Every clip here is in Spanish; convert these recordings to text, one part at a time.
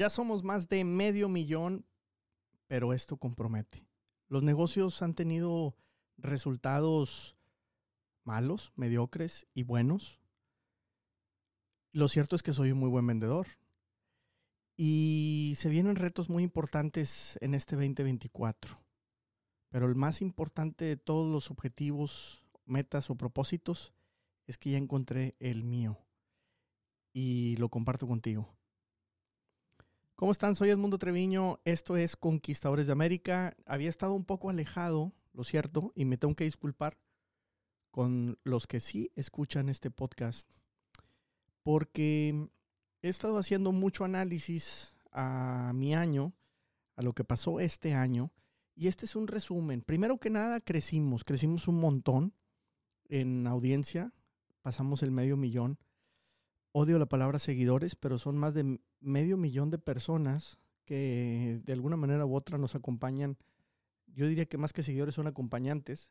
Ya somos más de medio millón, pero esto compromete. Los negocios han tenido resultados malos, mediocres y buenos. Lo cierto es que soy un muy buen vendedor. Y se vienen retos muy importantes en este 2024. Pero el más importante de todos los objetivos, metas o propósitos es que ya encontré el mío. Y lo comparto contigo. ¿Cómo están? Soy Edmundo Treviño. Esto es Conquistadores de América. Había estado un poco alejado, lo cierto, y me tengo que disculpar con los que sí escuchan este podcast, porque he estado haciendo mucho análisis a mi año, a lo que pasó este año, y este es un resumen. Primero que nada, crecimos, crecimos un montón en audiencia, pasamos el medio millón odio la palabra seguidores, pero son más de medio millón de personas que de alguna manera u otra nos acompañan. Yo diría que más que seguidores son acompañantes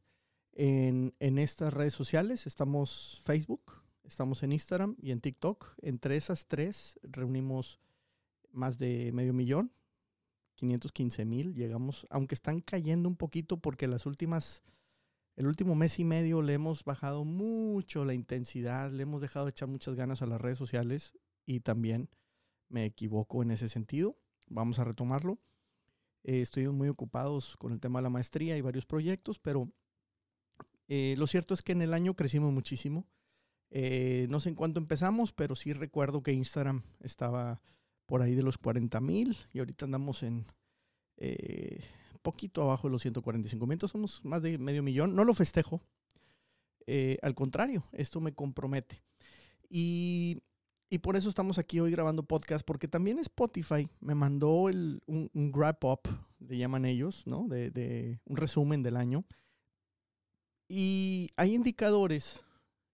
en, estas redes sociales. Estamos Facebook, estamos en Instagram y en TikTok. Entre esas tres reunimos más de medio millón, 515 mil. Llegamos, aunque están cayendo un poquito porque las últimas el último mes y medio le hemos bajado mucho la intensidad, le hemos dejado de echar muchas ganas a las redes sociales y también me equivoco en ese sentido. Vamos a retomarlo. Eh, estoy muy ocupados con el tema de la maestría y varios proyectos, pero eh, lo cierto es que en el año crecimos muchísimo. Eh, no sé en cuánto empezamos, pero sí recuerdo que Instagram estaba por ahí de los 40 mil y ahorita andamos en poquito abajo de los 145 mil, somos más de medio millón. No lo festejo, eh, al contrario, esto me compromete. Y, por eso estamos aquí hoy grabando podcast, porque también Spotify me mandó el, un, un wrap up, le llaman ellos, ¿no? De, de un resumen del año. Y hay indicadores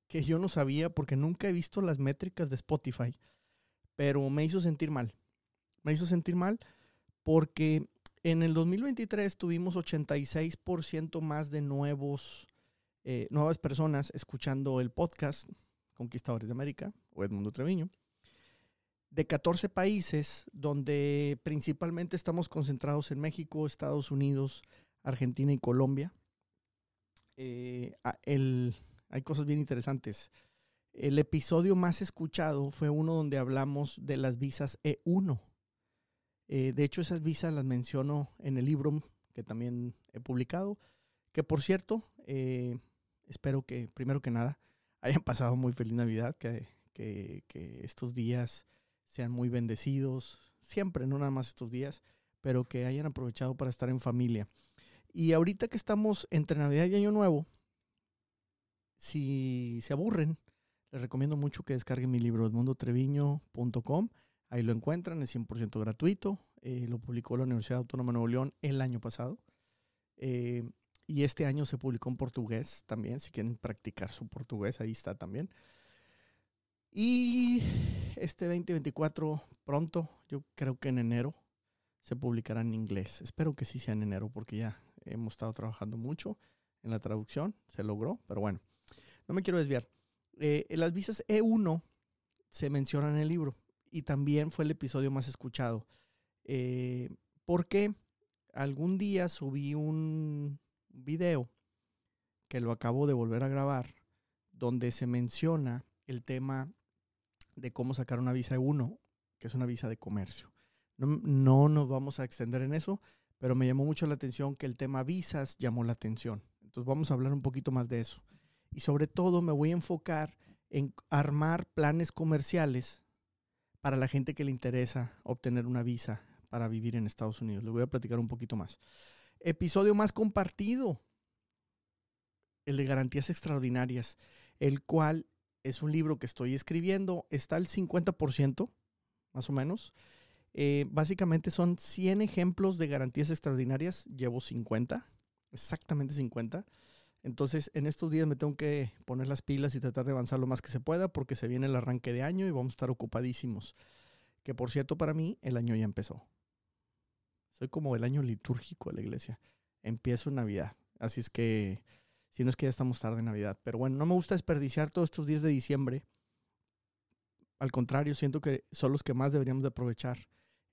que yo no sabía porque nunca he visto las métricas de Spotify, pero me hizo sentir mal. Me hizo sentir mal porque en el 2023 tuvimos 86% más de nuevos, eh, nuevas personas escuchando el podcast Conquistadores de América o Edmundo Treviño, de 14 países donde principalmente estamos concentrados en México, Estados Unidos, Argentina y Colombia. Eh, hay cosas bien interesantes. El episodio más escuchado fue uno donde hablamos de las visas E1 eh, de hecho, esas visas las menciono en el libro que también he publicado. Que por cierto, eh, espero que, primero que nada, hayan pasado muy feliz Navidad, que, estos días sean muy bendecidos, siempre, no nada más estos días, pero que hayan aprovechado para estar en familia. Y ahorita que estamos entre Navidad y Año Nuevo, si se aburren, les recomiendo mucho que descarguen mi libro edmundotreviño.com. Ahí lo encuentran, es 100% gratuito. Eh, lo publicó la Universidad Autónoma de Nuevo León el año pasado. Eh, y este año se publicó en portugués también. Si quieren practicar su portugués, ahí está también. Y este 2024 pronto, yo creo que en enero, se publicará en inglés. Espero que sí sea en enero porque ya hemos estado trabajando mucho en la traducción. Se logró, pero bueno, no me quiero desviar. Eh, las visas E1 se mencionan en el libro y también fue el episodio más escuchado. Eh, porque algún día subí un video que lo acabo de volver a grabar, donde se menciona el tema de cómo sacar una visa E1, que es una visa de comercio. No, no, nos vamos a extender en eso, pero me llamó mucho la atención que el tema visas llamó la atención. Entonces vamos a hablar un poquito más de eso. Y sobre todo me voy a enfocar en armar planes comerciales para la gente que le interesa obtener una visa para vivir en Estados Unidos. Les voy a platicar un poquito más. Episodio más compartido, el de garantías extraordinarias, el cual es un libro que estoy escribiendo, está al 50%, más o menos. Eh, básicamente son 100 ejemplos de garantías extraordinarias, llevo 50, exactamente 50. Entonces, en estos días me tengo que poner las pilas y tratar de avanzar lo más que se pueda porque se viene el arranque de año y vamos a estar ocupadísimos. Que por cierto, para mí, el año ya empezó. Soy como el año litúrgico de la iglesia. Empiezo en Navidad. Así es que, si no es que ya estamos tarde en Navidad. Pero bueno, no me gusta desperdiciar todos estos días de diciembre. Al contrario, siento que son los que más deberíamos de aprovechar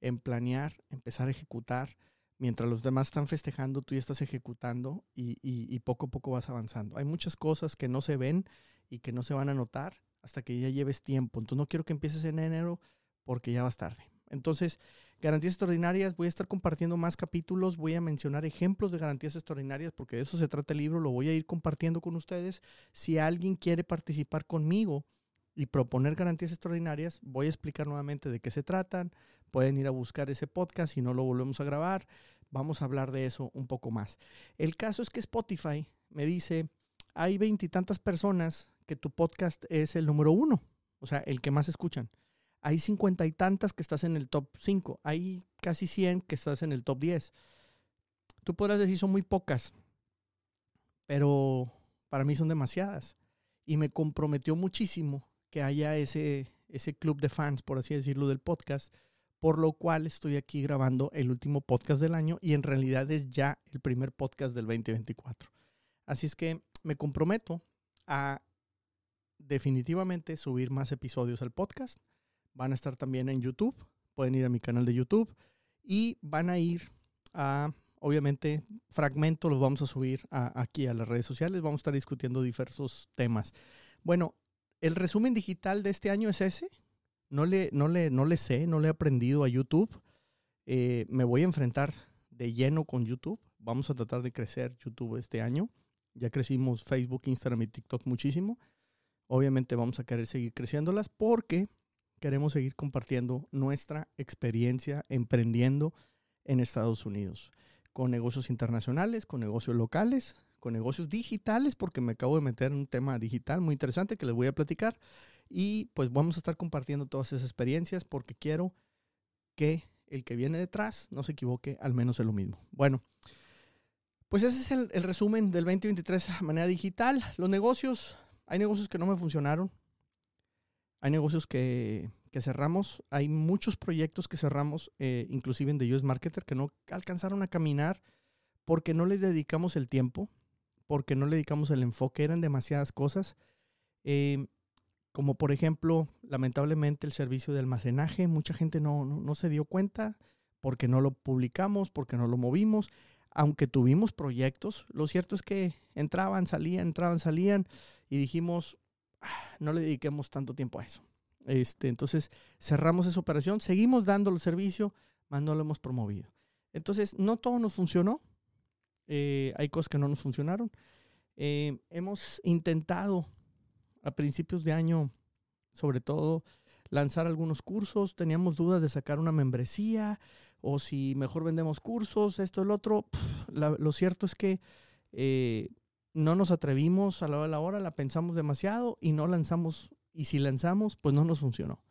en planear, empezar a ejecutar. Mientras los demás están festejando, tú ya estás ejecutando y, y poco a poco vas avanzando. Hay muchas cosas que no se ven y que no se van a notar hasta que ya lleves tiempo. Entonces no quiero que empieces en enero porque ya vas tarde. Entonces, garantías extraordinarias, voy a estar compartiendo más capítulos, voy a mencionar ejemplos de garantías extraordinarias porque de eso se trata el libro, lo voy a ir compartiendo con ustedes. Si alguien quiere participar conmigo y proponer garantías extraordinarias, voy a explicar nuevamente de qué se tratan. Pueden ir a buscar ese podcast si no lo volvemos a grabar. Vamos a hablar de eso un poco más. El caso es que Spotify me dice, hay veintitantas personas que tu podcast es el número uno, o sea, el que más escuchan. Hay cincuenta y tantas que estás en el top 5. Hay casi 100 que estás en el top 10. Tú podrás decir son muy pocas, pero para mí son demasiadas. Y me comprometió muchísimo que haya ese, ese club de fans, por así decirlo, del podcast, por lo cual estoy aquí grabando el último podcast del año y en realidad es ya el primer podcast del 2024. Así es que me comprometo a definitivamente subir más episodios al podcast van a estar también en YouTube, pueden ir a mi canal de YouTube y van a ir a, obviamente, fragmentos los vamos a subir aquí a las redes sociales, vamos a estar discutiendo diversos temas. Bueno, el resumen digital de este año es ese. No le, no le, no le sé, no le he aprendido a YouTube. Eh, me voy a enfrentar de lleno con YouTube. Vamos a tratar de crecer YouTube este año. Ya crecimos Facebook, Instagram y TikTok muchísimo. Obviamente vamos a querer seguir creciéndolas porque queremos seguir compartiendo nuestra experiencia emprendiendo en Estados Unidos, con negocios internacionales, con negocios locales, con negocios digitales, porque me acabo de meter en un tema digital muy interesante que les voy a platicar. Y pues vamos a estar compartiendo todas esas experiencias porque quiero que el que viene detrás no se equivoque al menos en lo mismo. Bueno, pues ese es el, resumen del 2023 a manera digital. Los negocios, hay negocios que no me funcionaron, hay negocios que, cerramos, hay muchos proyectos que cerramos, eh, inclusive en The US Marketer, que no alcanzaron a caminar porque no les dedicamos el tiempo, porque no le dedicamos el enfoque, eran demasiadas cosas. Eh, como por ejemplo, lamentablemente el servicio de almacenaje, mucha gente no, no, se dio cuenta porque no lo publicamos, porque no lo movimos, aunque tuvimos proyectos, lo cierto es que entraban, salían, entraban, salían y dijimos, no le dediquemos tanto tiempo a eso. Este, entonces cerramos esa operación, seguimos dando el servicio, más no lo hemos promovido. Entonces, no todo nos funcionó. Eh, hay cosas que no nos funcionaron. Eh, hemos intentado a principios de año, sobre todo, lanzar algunos cursos. Teníamos dudas de sacar una membresía o si mejor vendemos cursos, esto, el otro. lo cierto es que eh, no nos atrevimos a la hora la pensamos demasiado y no lanzamos. Y si lanzamos, pues no nos funcionó.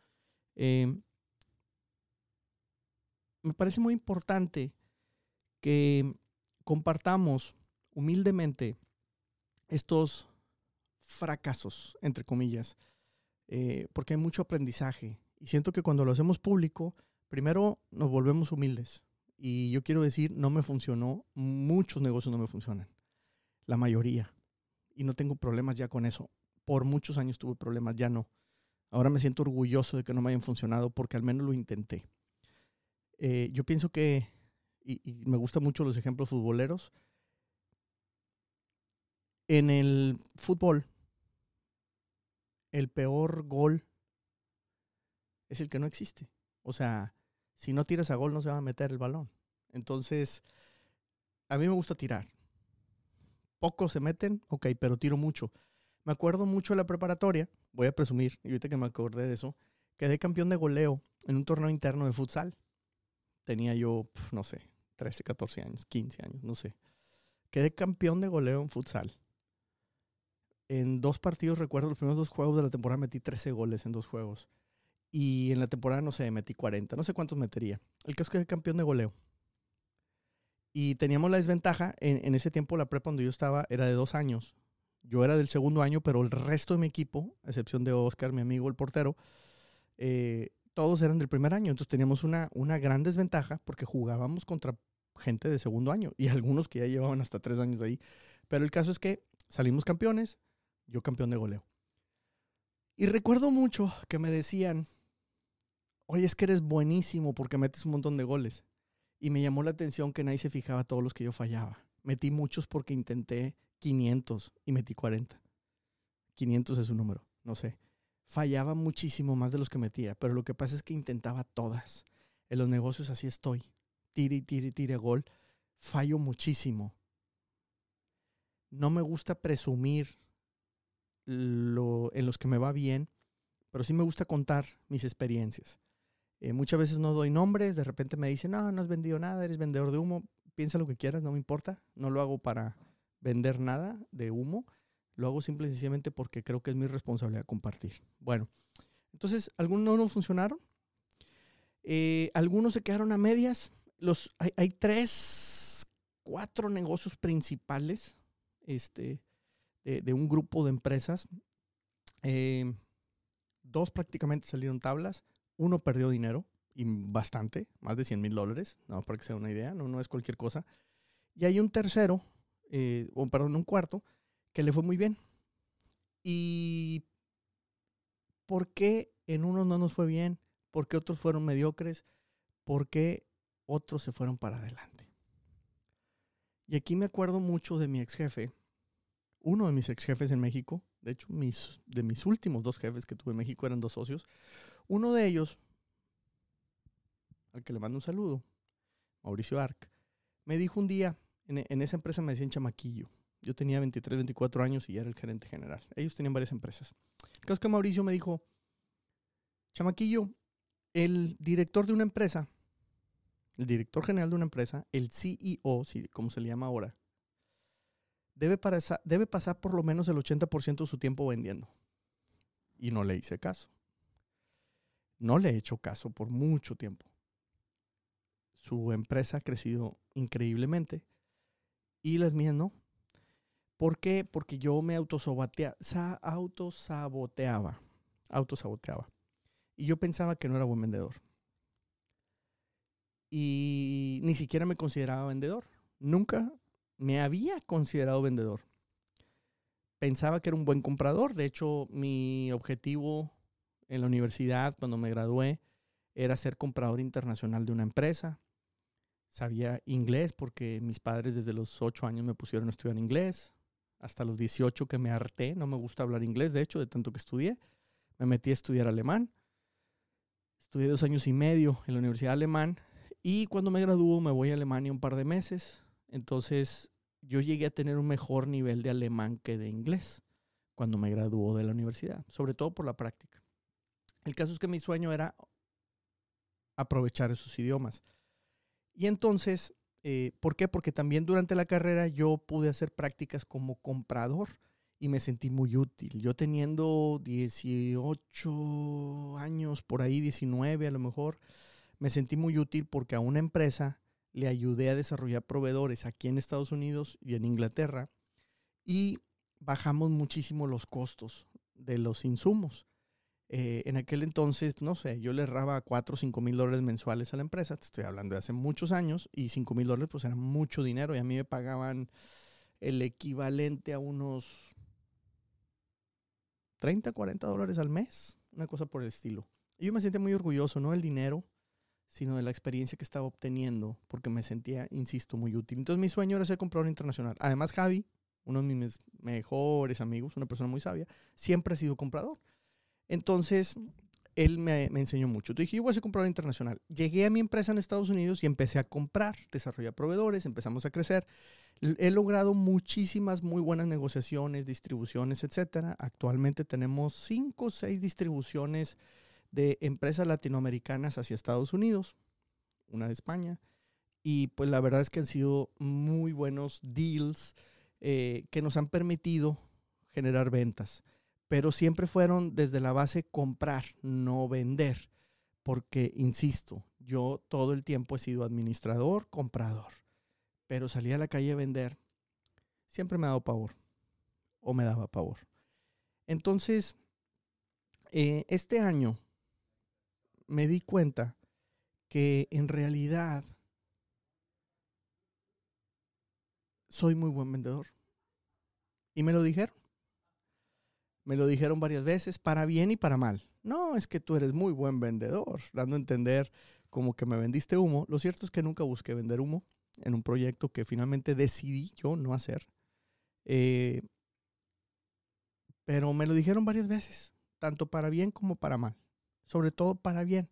Em, me parece muy importante que compartamos humildemente estos fracasos, entre comillas, eh, porque hay mucho aprendizaje. Y siento que cuando lo hacemos público, primero nos volvemos humildes. Y yo quiero decir, no me funcionó, muchos negocios no me funcionan la mayoría. Y no tengo problemas ya con eso. Por muchos años tuve problemas, ya no. Ahora me siento orgulloso de que no me hayan funcionado porque al menos lo intenté. Eh, yo pienso que, y, me gustan mucho los ejemplos futboleros, en el fútbol, el peor gol es el que no existe. O sea, si no tiras a gol no se va a meter el balón. Entonces, a mí me gusta tirar pocos se meten, ok, pero tiro mucho. Me acuerdo mucho de la preparatoria, voy a presumir, y ahorita que me acordé de eso, quedé campeón de goleo en un torneo interno de futsal. Tenía yo, no sé, 13, 14 años, 15 años, no sé. Quedé campeón de goleo en futsal. En dos partidos, recuerdo, los primeros dos juegos de la temporada metí 13 goles en dos juegos. Y en la temporada, no sé, metí 40, no sé cuántos metería. El caso es que quedé campeón de goleo. Y teníamos la desventaja, en, ese tiempo la prepa donde yo estaba era de dos años. Yo era del segundo año, pero el resto de mi equipo, a excepción de Oscar, mi amigo, el portero, eh, todos eran del primer año. Entonces teníamos una, una gran desventaja porque jugábamos contra gente de segundo año y algunos que ya llevaban hasta tres años ahí. Pero el caso es que salimos campeones, yo campeón de goleo. Y recuerdo mucho que me decían, oye, es que eres buenísimo porque metes un montón de goles. Y me llamó la atención que nadie se fijaba todos los que yo fallaba. Metí muchos porque intenté 500 y metí 40. 500 es un número, no sé. Fallaba muchísimo más de los que metía, pero lo que pasa es que intentaba todas. En los negocios así estoy. Tire, tire, tire gol. Fallo muchísimo. No me gusta presumir lo, en los que me va bien, pero sí me gusta contar mis experiencias. Eh, muchas veces no doy nombres, de repente me dicen, no, no has vendido nada, eres vendedor de humo, piensa lo que quieras, no me importa, no lo hago para vender nada de humo, lo hago simple y sencillamente porque creo que es mi responsabilidad compartir. Bueno, entonces, algunos no funcionaron, eh, algunos se quedaron a medias, los, hay, tres, cuatro negocios principales este, de, un grupo de empresas. Eh, dos prácticamente salieron tablas, uno perdió dinero, y bastante, más de 100 mil dólares, no, para que sea una idea, no, no es cualquier cosa. Y hay un tercero, eh, o perdón, un cuarto, que le fue muy bien. ¿Y por qué en unos no nos fue bien? ¿Por qué otros fueron mediocres? ¿Por qué otros se fueron para adelante? Y aquí me acuerdo mucho de mi ex jefe, uno de mis ex jefes en México, de hecho, mis, de mis últimos dos jefes que tuve en México eran dos socios. Uno de ellos, al que le mando un saludo, Mauricio Arc, me dijo un día, en, esa empresa me decían chamaquillo. Yo tenía 23, 24 años y ya era el gerente general. Ellos tenían varias empresas. El que Mauricio me dijo, chamaquillo, el director de una empresa, el director general de una empresa, el CEO, como se le llama ahora, debe, debe pasar por lo menos el 80% de su tiempo vendiendo. Y no le hice caso. No le he hecho caso por mucho tiempo. Su empresa ha crecido increíblemente y las mías no. ¿Por qué? Porque yo me autosaboteaba, autosaboteaba. Y yo pensaba que no era buen vendedor. Y ni siquiera me consideraba vendedor. Nunca me había considerado vendedor. Pensaba que era un buen comprador. De hecho, mi objetivo en la universidad, cuando me gradué, era ser comprador internacional de una empresa. Sabía inglés porque mis padres desde los 8 años me pusieron a estudiar inglés. Hasta los 18 que me harté, no me gusta hablar inglés, de hecho, de tanto que estudié. Me metí a estudiar alemán. Estudié dos años y medio en la Universidad Alemán y cuando me graduó me voy a Alemania un par de meses. Entonces yo llegué a tener un mejor nivel de alemán que de inglés cuando me graduó de la universidad, sobre todo por la práctica. El caso es que mi sueño era aprovechar esos idiomas. Y entonces, eh, ¿por qué? Porque también durante la carrera yo pude hacer prácticas como comprador y me sentí muy útil. Yo teniendo 18 años, por ahí 19 a lo mejor, me sentí muy útil porque a una empresa le ayudé a desarrollar proveedores aquí en Estados Unidos y en Inglaterra y bajamos muchísimo los costos de los insumos. Eh, en aquel entonces, no sé, yo le erraba 4 o 5 mil dólares mensuales a la empresa, te estoy hablando de hace muchos años, y 5 mil dólares pues era mucho dinero y a mí me pagaban el equivalente a unos 30, 40 dólares al mes, una cosa por el estilo. Y yo me sentía muy orgulloso, no del dinero, sino de la experiencia que estaba obteniendo, porque me sentía, insisto, muy útil. Entonces mi sueño era ser comprador internacional. Además, Javi, uno de mis mejores amigos, una persona muy sabia, siempre ha sido comprador. Entonces, él me, enseñó mucho. Entonces dije, yo voy a ser comprador internacional. Llegué a mi empresa en Estados Unidos y empecé a comprar, desarrollar proveedores, empezamos a crecer. He logrado muchísimas muy buenas negociaciones, distribuciones, etcétera. Actualmente tenemos cinco o seis distribuciones de empresas latinoamericanas hacia Estados Unidos, una de España, y pues la verdad es que han sido muy buenos deals eh, que nos han permitido generar ventas, pero siempre fueron desde la base comprar, no vender, porque, insisto, yo todo el tiempo he sido administrador, comprador, pero salir a la calle a vender siempre me ha dado pavor, o me daba pavor. Entonces, eh, este año me di cuenta que en realidad soy muy buen vendedor. Y me lo dijeron. Me lo dijeron varias veces, para bien y para mal. no, es que tú eres muy buen vendedor, dando a entender como que me vendiste humo. Lo cierto es que nunca busqué vender humo en un proyecto que finalmente decidí yo no hacer. Eh, pero me lo dijeron varias veces, tanto para bien como para mal, sobre todo para bien.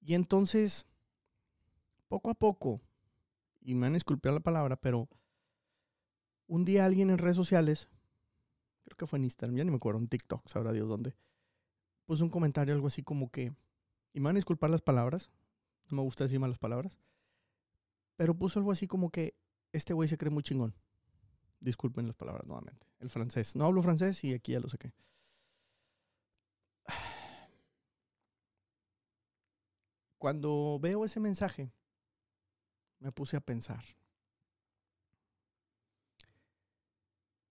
Y entonces, poco a poco, y me han disculpado la palabra, pero un día alguien en redes sociales, creo que fue en Instagram, ya ni me acuerdo, en TikTok, sabrá Dios dónde, puso un comentario algo así como que, y me van a disculpar las palabras, no me gusta decir malas palabras, pero puso algo así como que este güey se cree muy chingón. Disculpen las palabras nuevamente. El francés. No hablo francés y aquí ya lo saqué. Cuando veo ese mensaje, me puse a pensar.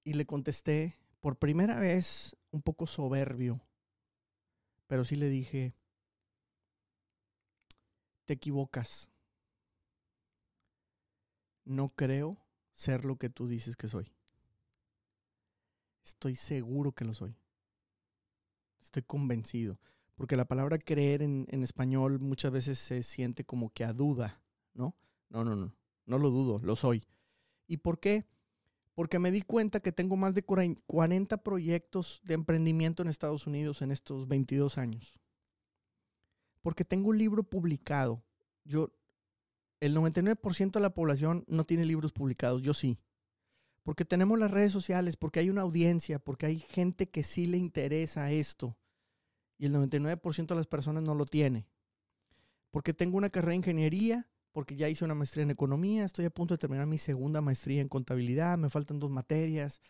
Y le contesté por primera vez un poco soberbio, pero sí le dije, te equivocas. No creo ser lo que tú dices que soy. Estoy seguro que lo soy. Estoy convencido. Porque la palabra creer en, español muchas veces se siente como que a duda, ¿no? No, no, no. No lo dudo, lo soy. ¿Y por qué? Porque me di cuenta que tengo más de 40 proyectos de emprendimiento en Estados Unidos en estos 22 años. Porque tengo un libro publicado. Yo el 99% de la población no tiene libros publicados, yo sí. Porque tenemos las redes sociales, porque hay una audiencia, porque hay gente que sí le interesa esto. Y el 99% de las personas no lo tiene. Porque tengo una carrera de ingeniería, porque ya hice una maestría en economía, estoy a punto de terminar mi segunda maestría en contabilidad, me faltan dos materias,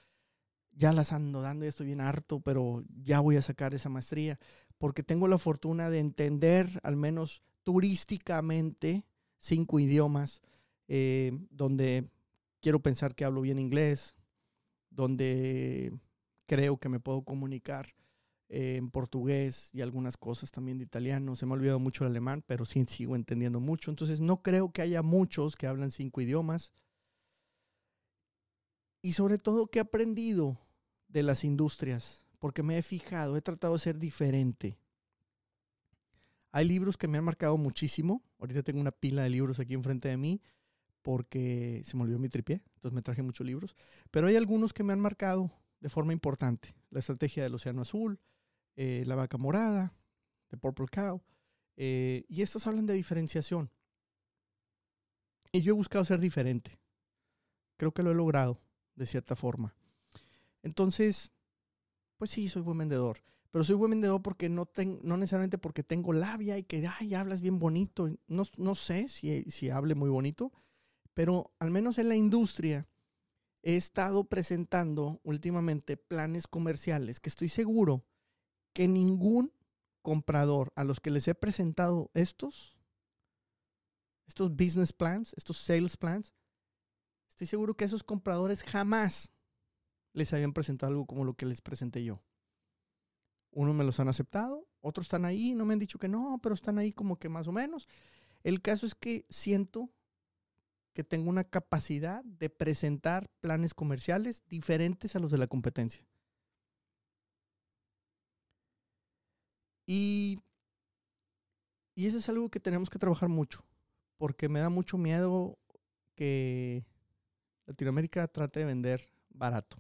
ya las ando dando, y estoy bien harto, pero ya voy a sacar esa maestría, porque tengo la fortuna de entender, al menos turísticamente, cinco idiomas, eh, donde quiero pensar que hablo bien inglés, donde creo que me puedo comunicar eh, en portugués y algunas cosas también de italiano. Se me ha olvidado mucho el alemán, pero sí sigo entendiendo mucho. Entonces no creo que haya muchos que hablan cinco idiomas. Y sobre todo que he aprendido de las industrias, porque me he fijado, he tratado de ser diferente. Hay libros que me han marcado muchísimo. Ahorita tengo una pila de libros aquí enfrente de mí porque se me olvidó mi tripié, entonces me traje muchos libros. Pero hay algunos que me han marcado de forma importante. La estrategia del Océano Azul, eh, La Vaca Morada, The Purple Cow. Eh, y estas hablan de diferenciación. Y yo he buscado ser diferente. Creo que lo he logrado, de cierta forma. Entonces, pues sí, soy buen vendedor. Pero soy buen vendedor porque no, tengo, no necesariamente porque tengo labia y que, ay, hablas bien bonito. No, no sé si, si hable muy bonito, pero al menos en la industria he estado presentando últimamente planes comerciales que estoy seguro que ningún comprador a los que les he presentado estos, estos business plans, estos sales plans, estoy seguro que esos compradores jamás les habían presentado algo como lo que les presenté yo. Unos me los han aceptado, otros están ahí, no me han dicho que no, pero están ahí como que más o menos. El caso es que siento que tengo una capacidad de presentar planes comerciales diferentes a los de la competencia. Y, y eso es algo que tenemos que trabajar mucho, porque me da mucho miedo que Latinoamérica trate de vender barato,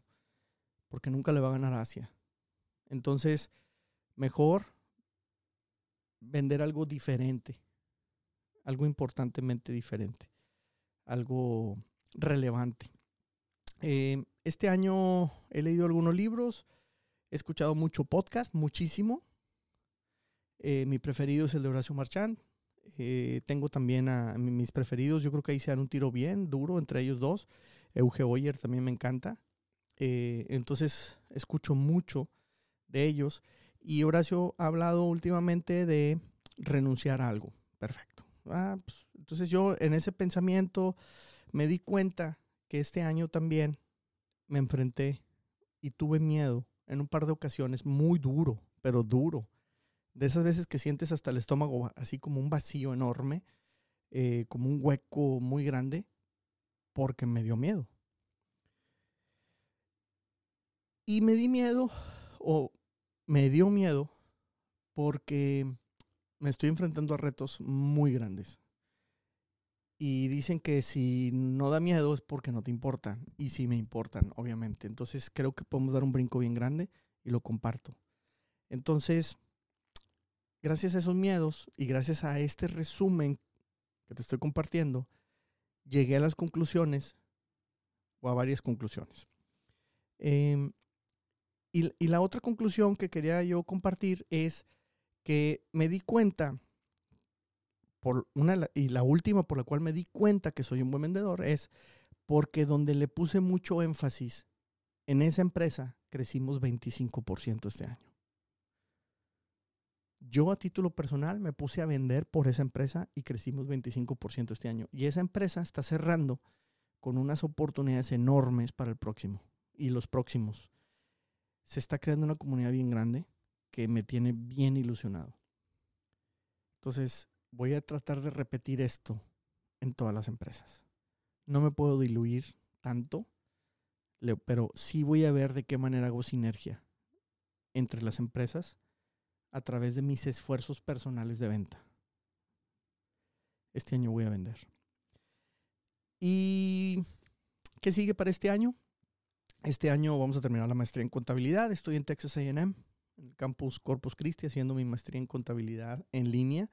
porque nunca le va a ganar a Asia. Entonces, mejor vender algo diferente, algo importantemente diferente, algo relevante. Eh, este año he leído algunos libros, he escuchado mucho podcast, muchísimo. Eh, mi preferido es el de Horacio Marchand. Eh, tengo también a, mis preferidos, yo creo que ahí se dan un tiro bien duro entre ellos dos. Euge Oyer también me encanta. entonces escucho mucho de ellos. Y Horacio ha hablado últimamente de renunciar a algo. Perfecto. Ah, pues, entonces yo en ese pensamiento me di cuenta que este año también me enfrenté y tuve miedo en un par de ocasiones, muy duro, pero duro. De esas veces que sientes hasta el estómago así como un vacío enorme, eh, como un hueco muy grande, porque me dio miedo. Y me di miedo, o me dio miedo porque me estoy enfrentando a retos muy grandes. Y dicen que si no da miedo es porque no te importan. Y sí me importan, obviamente. Entonces creo que podemos dar un brinco bien grande y lo comparto. Entonces, gracias a esos miedos y gracias a este resumen que te estoy compartiendo, llegué a las conclusiones o a varias conclusiones. Em, y, y la otra conclusión que quería yo compartir es que me di cuenta, por una, y la última por la cual me di cuenta que soy un buen vendedor es porque donde le puse mucho énfasis en esa empresa, crecimos 25% este año. Yo a título personal me puse a vender por esa empresa y crecimos 25% este año. Y esa empresa está cerrando con unas oportunidades enormes para el próximo y los próximos. Se está creando una comunidad bien grande que me tiene bien ilusionado. Entonces, voy a tratar de repetir esto en todas las empresas. No me puedo diluir tanto, pero sí voy a ver de qué manera hago sinergia entre las empresas a través de mis esfuerzos personales de venta. Este año voy a vender. ¿Y qué sigue para este año? Este año vamos a terminar la maestría en contabilidad. Estoy en Texas AM en el campus Corpus Christi haciendo mi maestría en contabilidad en línea.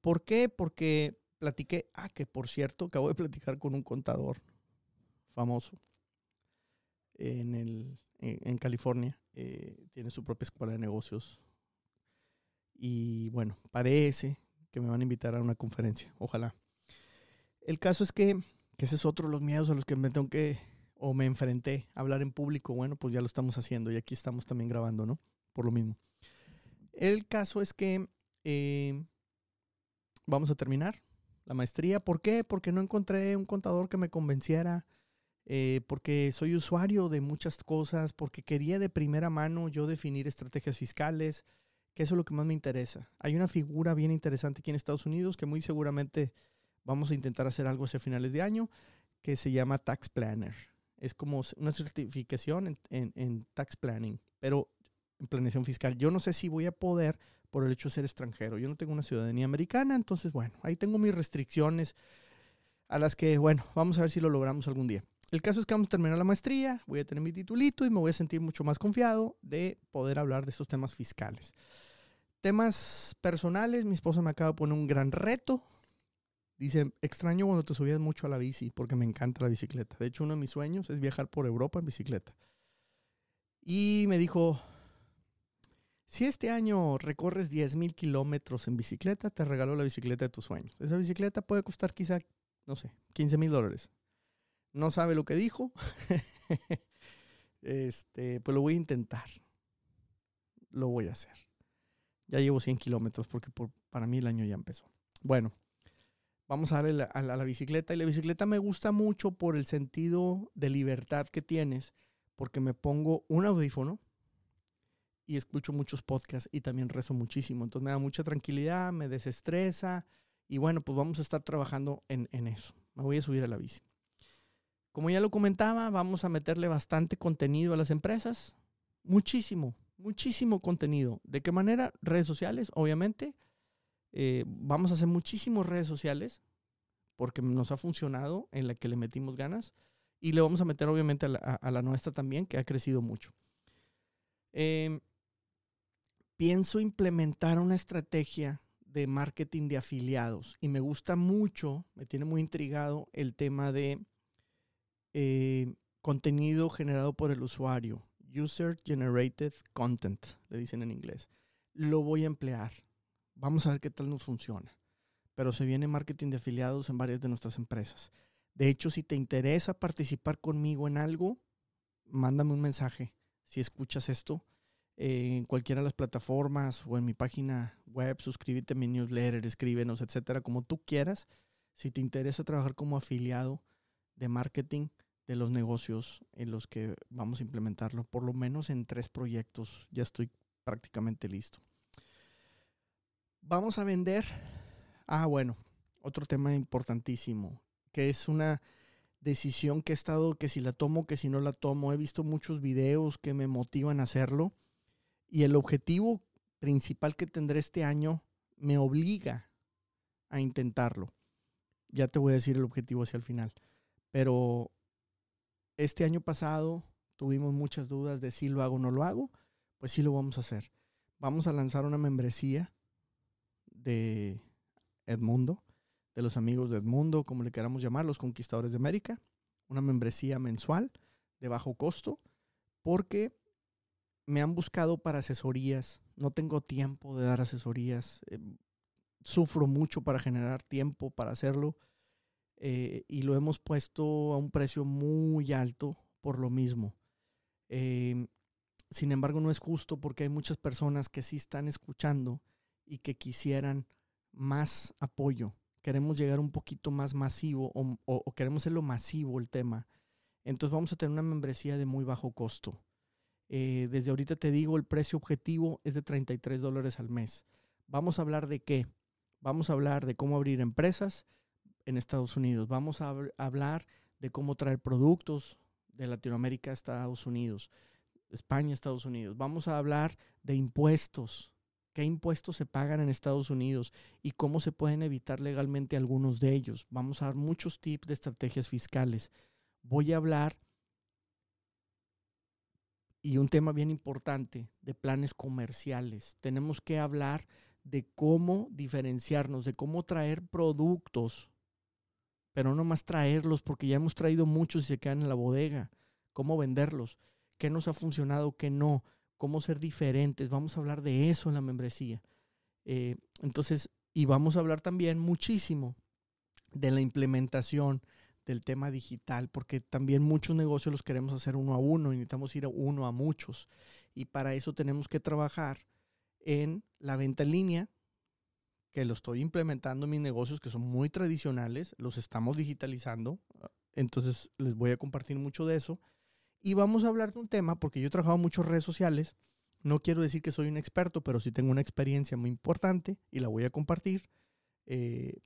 ¿Por qué? Porque platiqué, ah, que por cierto, acabo de platicar con un contador famoso en, el, en, California. Eh, tiene su propia escuela de negocios. Y bueno, parece que me van a invitar a una conferencia. Ojalá. El caso es que, que ese es otro de los miedos a los que me tengo que, o me enfrenté a hablar en público. Bueno, pues ya lo estamos haciendo y aquí estamos también grabando, ¿no? por lo mismo. El caso es que eh, vamos a terminar la maestría. ¿Por qué? Porque no encontré un contador que me convenciera, eh, porque soy usuario de muchas cosas, porque quería de primera mano yo definir estrategias fiscales, que eso es lo que más me interesa. Hay una figura bien interesante aquí en Estados Unidos que muy seguramente vamos a intentar hacer algo hacia finales de año, que se llama Tax Planner. Es como una certificación en, en Tax Planning, pero en planeación fiscal. Yo no sé si voy a poder por el hecho de ser extranjero. Yo no tengo una ciudadanía americana, entonces, bueno, ahí tengo mis restricciones a las que, bueno, vamos a ver si lo logramos algún día. El caso es que vamos a terminar la maestría, voy a tener mi titulito y me voy a sentir mucho más confiado de poder hablar de estos temas fiscales. Temas personales, mi esposa me acaba de poner un gran reto. Dice, extraño cuando te subías mucho a la bici, porque me encanta la bicicleta. De hecho, uno de mis sueños es viajar por Europa en bicicleta. Y me dijo, si este año recorres 10 mil kilómetros en bicicleta, te regalo la bicicleta de tus sueños. Esa bicicleta puede costar quizá, no sé, 15 mil dólares. No sabe lo que dijo. este, pues lo voy a intentar. Lo voy a hacer. Ya llevo 100 kilómetros porque para mí el año ya empezó. Bueno, vamos a darle a la bicicleta. Y la bicicleta me gusta mucho por el sentido de libertad que tienes, porque me pongo un audífono y escucho muchos podcasts y también rezo muchísimo. Entonces me da mucha tranquilidad, me desestresa y bueno, pues vamos a estar trabajando en, en eso. Me voy a subir a la bici. Como ya lo comentaba, vamos a meterle bastante contenido a las empresas. Muchísimo, muchísimo contenido. ¿De qué manera? Redes sociales, obviamente. Eh, vamos a hacer muchísimos redes sociales porque nos ha funcionado en la que le metimos ganas. Y le vamos a meter obviamente a la, a la nuestra también, que ha crecido mucho. Eh, pienso implementar una estrategia de marketing de afiliados y me gusta mucho, me tiene muy intrigado el tema de eh, contenido generado por el usuario, User Generated Content, le dicen en inglés. Lo voy a emplear. Vamos a ver qué tal nos funciona. Pero se viene marketing de afiliados en varias de nuestras empresas. De hecho, si te interesa participar conmigo en algo, mándame un mensaje. Si escuchas esto, en cualquiera de las plataformas o en mi página web, suscríbete a mi newsletter, escríbenos, etcétera, como tú quieras. Si te interesa trabajar como afiliado de marketing de los negocios en los que vamos a implementarlo, por lo menos en tres proyectos, ya estoy prácticamente listo. Vamos a vender. Ah, bueno, otro tema importantísimo, que es una decisión que he estado, que si la tomo, que si no la tomo. He visto muchos videos que me motivan a hacerlo y el objetivo principal que tendré este año me obliga a intentarlo. Ya te voy a decir el objetivo hacia el final. Pero este año pasado tuvimos muchas dudas de si lo hago o no lo hago. Pues sí lo vamos a hacer. Vamos a lanzar una membresía de Edmundo, de los amigos de Edmundo, como le queramos llamar, los conquistadores de América. Una membresía mensual de bajo costo, porque me han buscado para asesorías. No tengo tiempo de dar asesorías. Eh, sufro mucho para generar tiempo para hacerlo. Eh, y lo hemos puesto a un precio muy alto por lo mismo. Em, sin embargo, no es justo porque hay muchas personas que sí están escuchando y que quisieran más apoyo. Queremos llegar un poquito más masivo o, o queremos hacerlo masivo el tema. Entonces vamos a tener una membresía de muy bajo costo. Eh, desde ahorita te digo, el precio objetivo es de 33 dólares al mes. Vamos a hablar de qué? Vamos a hablar de cómo abrir empresas en Estados Unidos. Vamos a hablar de cómo traer productos de Latinoamérica a Estados Unidos, España, Estados Unidos. Vamos a hablar de impuestos, qué impuestos se pagan en Estados Unidos y cómo se pueden evitar legalmente algunos de ellos. Vamos a dar muchos tips de estrategias fiscales. Voy a hablar y un tema bien importante de planes comerciales. Tenemos que hablar de cómo diferenciarnos, de cómo traer productos, pero no más traerlos porque ya hemos traído muchos y se quedan en la bodega. Cómo venderlos, qué nos ha funcionado, qué no, cómo ser diferentes. Vamos a hablar de eso en la membresía. Eh, entonces, y vamos a hablar también muchísimo de la implementación del tema digital, porque también muchos negocios los queremos hacer uno a uno y necesitamos ir uno a muchos. Y para eso tenemos que trabajar en la venta en línea, que lo estoy implementando en mis negocios que son muy tradicionales, los estamos digitalizando, entonces les voy a compartir mucho de eso. Y vamos a hablar de un tema, porque yo he trabajado muchas redes sociales, no quiero decir que soy un experto, pero sí tengo una experiencia muy importante y la voy a compartir. Eh,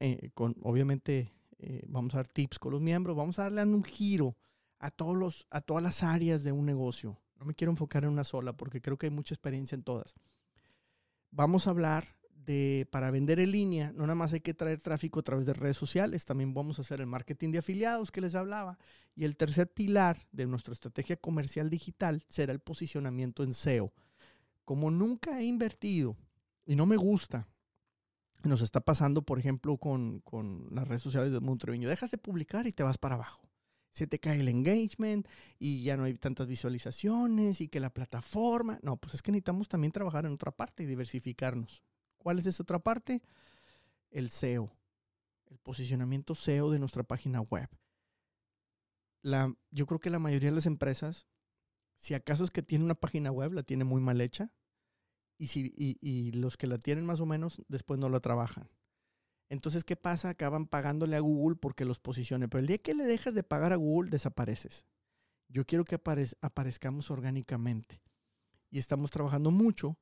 eh, con obviamente eh, vamos a dar tips con los miembros, vamos a darle un giro a, todos los, a todas las áreas de un negocio. No me quiero enfocar en una sola porque creo que hay mucha experiencia en todas. Vamos a hablar de, para vender en línea, no nada más hay que traer tráfico a través de redes sociales, también vamos a hacer el marketing de afiliados que les hablaba. Y el tercer pilar de nuestra estrategia comercial digital será el posicionamiento en SEO. Como nunca he invertido y no me gusta nos está pasando, por ejemplo, con, las redes sociales de Montreviño. Dejas de publicar y te vas para abajo. Se te cae el engagement y ya no hay tantas visualizaciones y que la plataforma. No, pues es que necesitamos también trabajar en otra parte y diversificarnos. ¿Cuál es esa otra parte? El SEO, el posicionamiento SEO de nuestra página web. La, yo creo que la mayoría de las empresas, si acaso es que tiene una página web, la tiene muy mal hecha y, si, y, los que la tienen más o menos después no la trabajan. Entonces, ¿qué pasa? Acaban pagándole a Google porque los posicione. Pero el día que le dejas de pagar a Google, desapareces. Yo quiero que aparezcamos orgánicamente. Y estamos trabajando mucho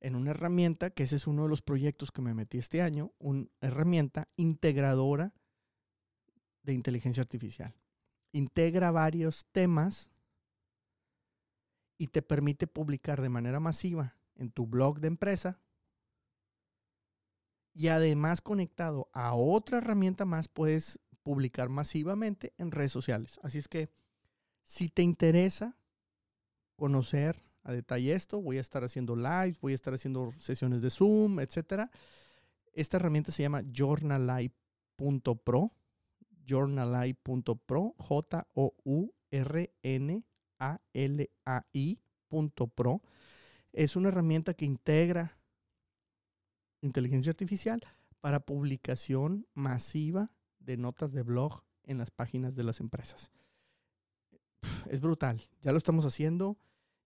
en una herramienta, que ese es uno de los proyectos que me metí este año, una herramienta integradora de inteligencia artificial. Integra varios temas y te permite publicar de manera masiva en tu blog de empresa. Y además conectado a otra herramienta más, puedes publicar masivamente en redes sociales. Así es que si te interesa conocer a detalle esto, voy a estar haciendo live, voy a estar haciendo sesiones de Zoom, etcétera. Esta herramienta se llama journalai.pro, journalai.pro, J-O-U-R-N-A-L-A-I.pro es una herramienta que integra inteligencia artificial para publicación masiva de notas de blog en las páginas de las empresas. Es brutal, ya lo estamos haciendo.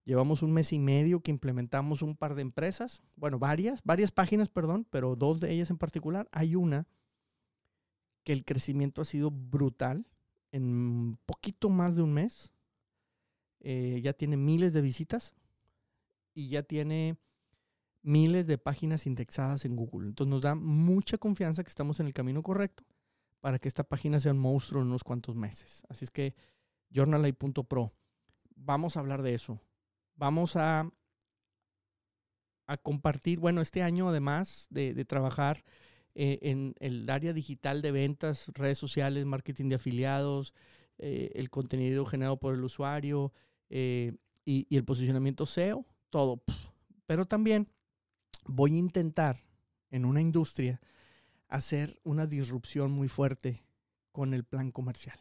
Llevamos un mes y medio que implementamos un par de empresas, bueno, varias, varias páginas, perdón, pero dos de ellas en particular. Hay una que el crecimiento ha sido brutal en poquito más de un mes. Eh, ya tiene miles de visitas y ya tiene miles de páginas indexadas en Google. Entonces nos da mucha confianza que estamos en el camino correcto para que esta página sea un monstruo en unos cuantos meses. Así es que journalay.pro. Vamos a hablar de eso. Vamos a a compartir, bueno, este año además de, trabajar eh, en el área digital de ventas, redes sociales, marketing de afiliados, eh, el contenido generado por el usuario y, y, el posicionamiento SEO, todo. Pero también voy a intentar en una industria hacer una disrupción muy fuerte con el plan comercial.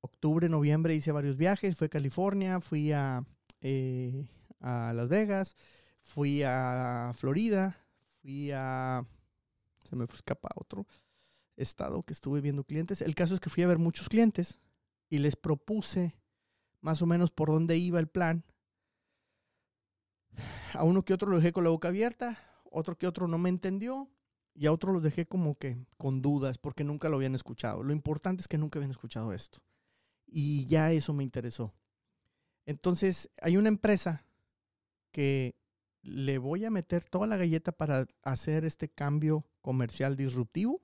Octubre, noviembre hice varios viajes, fui a California, fui a, eh, Las Vegas, fui a Florida, fui a... Se me escapa otro estado que estuve viendo clientes. El caso es que fui a ver muchos clientes y les propuse más o menos por dónde iba el plan. A uno que otro lo dejé con la boca abierta, otro que otro no me entendió y a otro los dejé como que con dudas porque nunca lo habían escuchado. Lo importante es que nunca habían escuchado esto. Y ya eso me interesó. Entonces, hay una empresa que le voy a meter toda la galleta para hacer este cambio comercial disruptivo,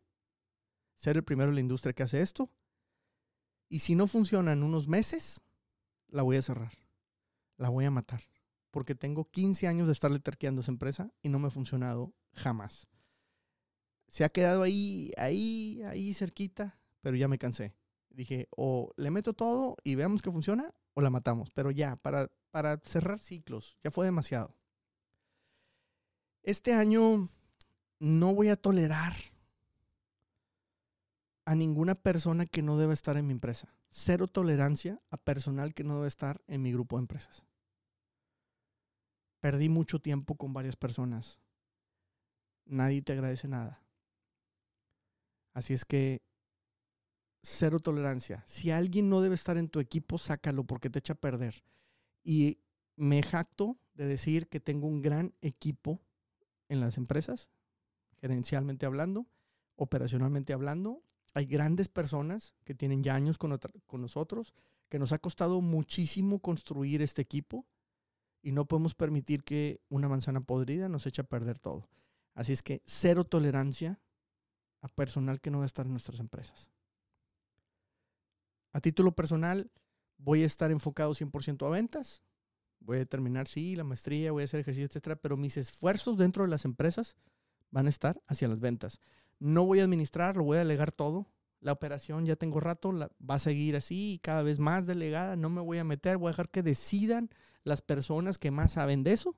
ser el primero en la industria que hace esto. Y si no funciona en unos meses, la voy a cerrar. La voy a matar. Porque tengo 15 años de estarle terqueando a esa empresa y no me ha funcionado jamás se ha quedado ahí, ahí, ahí cerquita, pero ya me cansé. Dije, o le meto todo y veamos que funciona, o la matamos. Pero ya, para, para cerrar ciclos, ya fue demasiado. Este año no voy a tolerar a ninguna persona que no deba estar en mi empresa. Cero tolerancia a personal que no debe estar en mi grupo de empresas. Perdí mucho tiempo con varias personas. Nadie te agradece nada. Así es que cero tolerancia. Si alguien no debe estar en tu equipo, sácalo porque te echa a perder. Y me jacto de decir que tengo un gran equipo en las empresas, gerencialmente hablando, operacionalmente hablando. Hay grandes personas que tienen ya años con, con nosotros, que nos ha costado muchísimo construir este equipo y no podemos permitir que una manzana podrida nos eche a perder todo. Así es que cero tolerancia a personal que no va a estar en nuestras empresas. A título personal, voy a estar enfocado 100% a ventas. Voy a terminar, sí, la maestría, voy a hacer ejercicio, etcétera, pero mis esfuerzos dentro de las empresas van a estar hacia las ventas. No voy a administrar, lo voy a delegar todo. La operación ya tengo rato, va a seguir así, cada vez más delegada. No me voy a meter, voy a dejar que decidan las personas que más saben de eso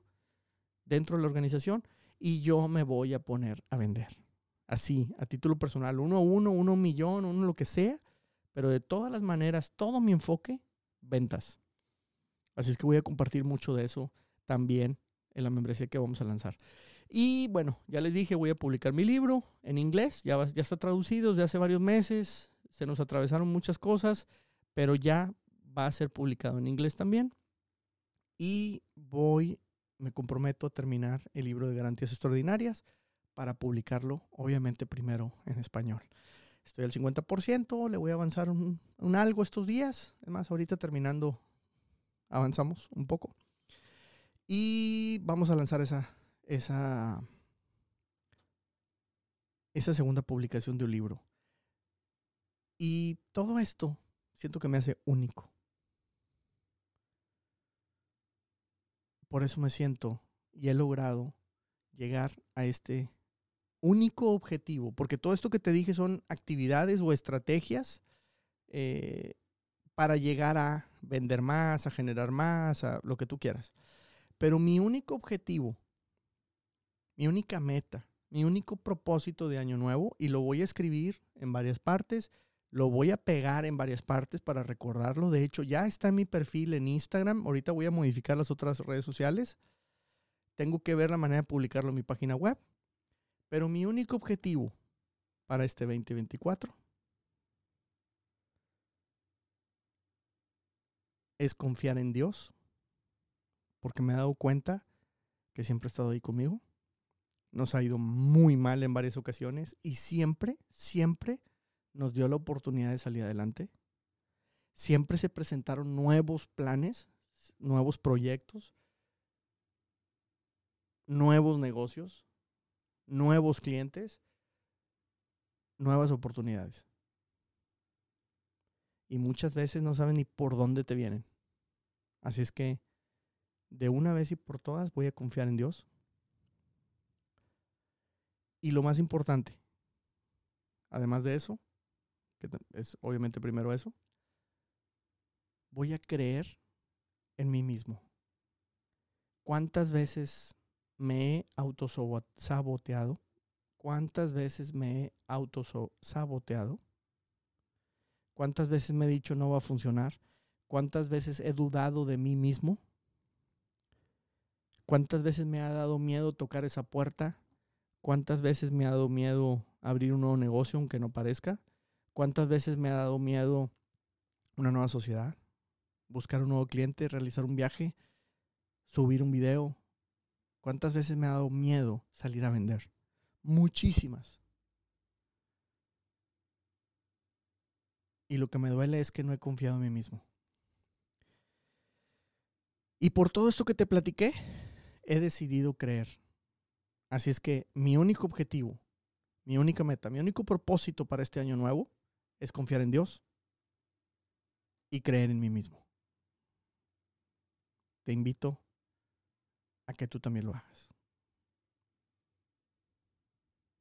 dentro de la organización y yo me voy a poner a vender así, a título personal, uno a uno, uno a un millón, uno lo que sea, pero de todas las maneras, todo mi enfoque, ventas. Así es que voy a compartir mucho de eso también en la membresía que vamos a lanzar. Y bueno, ya les dije, voy a publicar mi libro en inglés, ya, ya está traducido desde hace varios meses, se nos atravesaron muchas cosas, pero ya va a ser publicado en inglés también. Y voy, me comprometo a terminar el libro de garantías extraordinarias para publicarlo, obviamente primero en español. Estoy al 50%, le voy a avanzar un, algo estos días. Además, ahorita terminando, avanzamos un poco. Y vamos a lanzar esa, esa, esa segunda publicación de un libro. Y todo esto siento que me hace único. Por eso me siento y he logrado llegar a este único objetivo, porque todo esto que te dije son actividades o estrategias eh, para llegar a vender más, a generar más, a lo que tú quieras. Pero mi único objetivo, mi única meta, mi único propósito de año nuevo, y lo voy a escribir en varias partes, lo voy a pegar en varias partes para recordarlo. De hecho, ya está en mi perfil en Instagram. Ahorita voy a modificar las otras redes sociales. Tengo que ver la manera de publicarlo en mi página web. Pero mi único objetivo para este 2024 es confiar en Dios, porque me he dado cuenta que siempre ha estado ahí conmigo. Nos ha ido muy mal en varias ocasiones y siempre, siempre nos dio la oportunidad de salir adelante. Siempre se presentaron nuevos planes, nuevos proyectos, nuevos negocios nuevos clientes, nuevas oportunidades. Y muchas veces no saben ni por dónde te vienen. Así es que de una vez y por todas voy a confiar en Dios. Y lo más importante, además de eso, que es obviamente primero eso, voy a creer en mí mismo. ¿Cuántas veces me he autosaboteado? ¿Cuántas veces me he autosaboteado? ¿Cuántas veces me he dicho no va a funcionar? ¿Cuántas veces he dudado de mí mismo? ¿Cuántas veces me ha dado miedo tocar esa puerta? ¿Cuántas veces me ha dado miedo abrir un nuevo negocio aunque no parezca? ¿Cuántas veces me ha dado miedo una nueva sociedad? Buscar un nuevo cliente, realizar un viaje, subir un video. ¿Cuántas veces me ha dado miedo salir a vender? Muchísimas. Y lo que me duele es que no he confiado en mí mismo. Y por todo esto que te platiqué, he decidido creer. Así es que mi único objetivo, mi única meta, mi único propósito para este año nuevo es confiar en Dios y creer en mí mismo. Te invito a que tú también lo hagas.